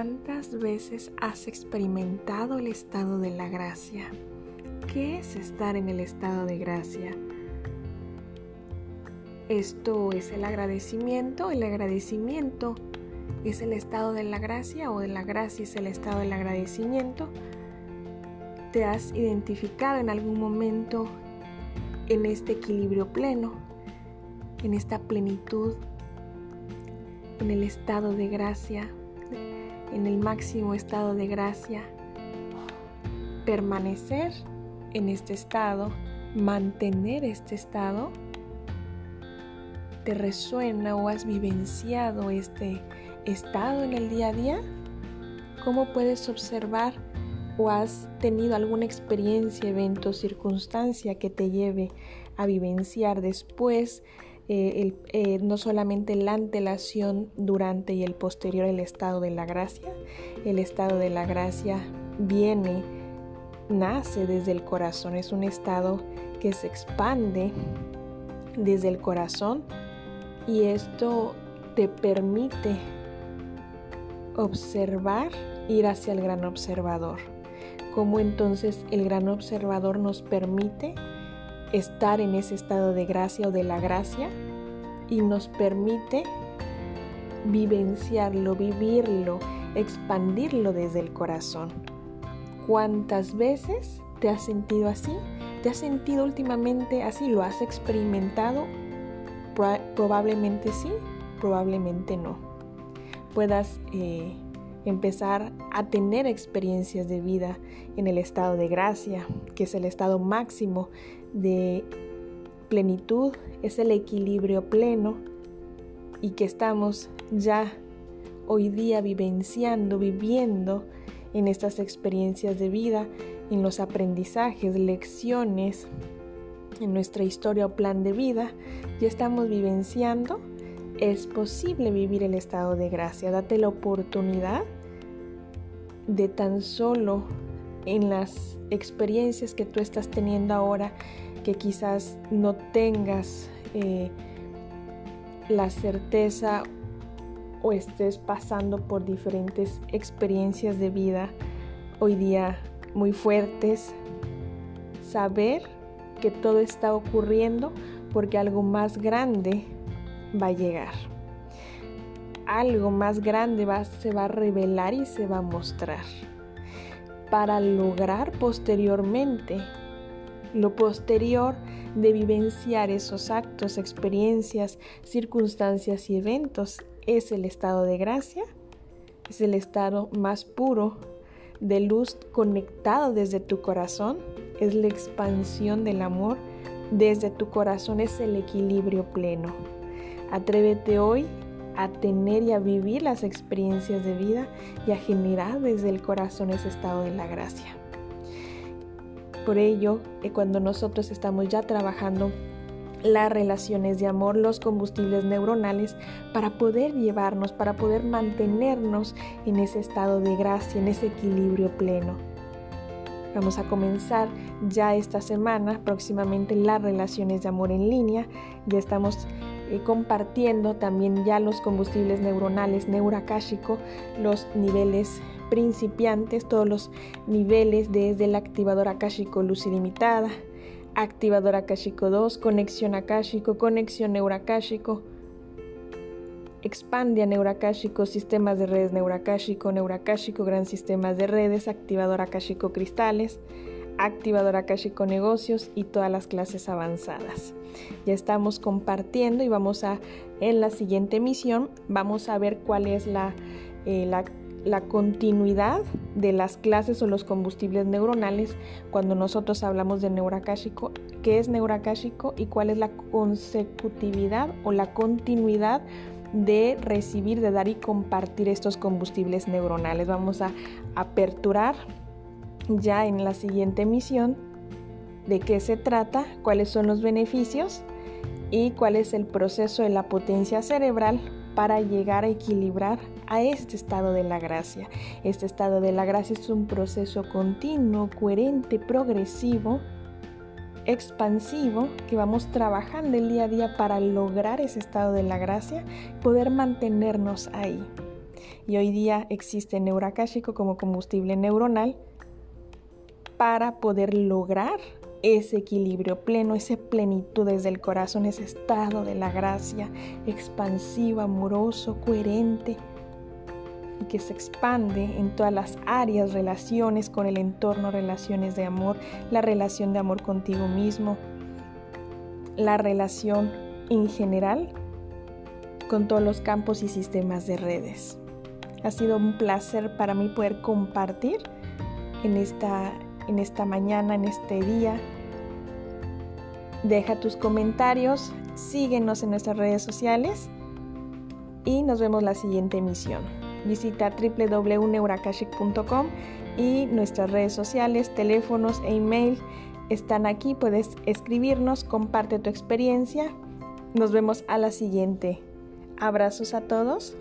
¿Cuántas veces has experimentado el estado de la gracia? ¿Qué es estar en el estado de gracia? Esto es el agradecimiento. El agradecimiento es el estado de la gracia o de la gracia es el estado del agradecimiento. ¿Te has identificado en algún momento en este equilibrio pleno, en esta plenitud, en el estado de gracia, en el máximo estado de gracia? Permanecer en este estado, mantener este estado, ¿te resuena o has vivenciado este estado en el día a día? ¿Cómo puedes observar o has tenido alguna experiencia, evento, circunstancia que te lleve a vivenciar después eh, eh, no solamente la antelación durante y el posterior el estado de la gracia? El estado de la gracia viene, nace desde el corazón, es un estado que se expande desde el corazón y esto te permite observar, ir hacia el gran observador. ¿Cómo entonces el gran observador nos permite estar en ese estado de gracia o de la gracia y nos permite vivenciarlo, vivirlo, expandirlo desde el corazón? ¿Cuántas veces te has sentido así? ¿Te has sentido últimamente así? ¿Lo has experimentado? Probablemente sí, probablemente no puedas eh, empezar a tener experiencias de vida en el estado de gracia, que es el estado máximo de plenitud, es el equilibrio pleno y que estamos ya hoy día vivenciando, viviendo en estas experiencias de vida, en los aprendizajes, lecciones, en nuestra historia o plan de vida, ya estamos vivenciando es posible vivir el estado de gracia. Date la oportunidad de tan solo en las experiencias que tú estás teniendo ahora, que quizás no tengas eh, la certeza o estés pasando por diferentes experiencias de vida hoy día muy fuertes, saber que todo está ocurriendo porque algo más grande va a llegar. Algo más grande va, se va a revelar y se va a mostrar para lograr posteriormente lo posterior de vivenciar esos actos, experiencias, circunstancias y eventos es el estado de gracia, es el estado más puro de luz conectado desde tu corazón, es la expansión del amor desde tu corazón, es el equilibrio pleno. Atrévete hoy a tener y a vivir las experiencias de vida y a generar desde el corazón ese estado de la gracia. Por ello, eh, cuando nosotros estamos ya trabajando las relaciones de amor, los combustibles neuronales, para poder llevarnos, para poder mantenernos en ese estado de gracia, en ese equilibrio pleno. Vamos a comenzar ya esta semana, próximamente, las relaciones de amor en línea. Ya estamos eh, compartiendo también ya los combustibles neuronales neurakáshico, los niveles principiantes, todos los niveles desde el activador akáshico luz ilimitada, activador akáshico 2, conexión akáshico, conexión neurakáshico, expande a neurakáshico, sistemas de redes neurakáshico, neurakáshico, gran sistemas de redes, activador akáshico cristales, activador akáshico negocios y todas las clases avanzadas. Ya estamos compartiendo y vamos a, en la siguiente emisión, vamos a ver cuál es la, eh, la, continuidad de las clases o los combustibles neuronales cuando nosotros hablamos de neurakáshico, qué es neurakáshico y cuál es la consecutividad o la continuidad de recibir, de dar y compartir estos combustibles neuronales. Vamos a aperturar ya en la siguiente emisión de qué se trata, cuáles son los beneficios y cuál es el proceso de la potencia cerebral para llegar a equilibrar a este estado de la gracia. Este estado de la gracia es un proceso continuo, coherente, progresivo, expansivo que vamos trabajando el día a día para lograr ese estado de la gracia, poder mantenernos ahí. Y hoy día existe neuroakáshico como combustible neuronal para poder lograr ese equilibrio pleno, esa plenitud desde el corazón, ese estado de la gracia expansivo, amoroso, coherente y que se expande en todas las áreas, relaciones con el entorno, relaciones de amor, la relación de amor contigo mismo, la relación en general con todos los campos y sistemas de redes. Ha sido un placer para mí poder compartir en esta, en esta mañana, en este día. Deja tus comentarios, síguenos en nuestras redes sociales y nos vemos la siguiente emisión. Visita www.neurakashik.com y nuestras redes sociales, teléfonos e email están aquí. Puedes escribirnos, comparte tu experiencia. Nos vemos a la siguiente. Abrazos a todos.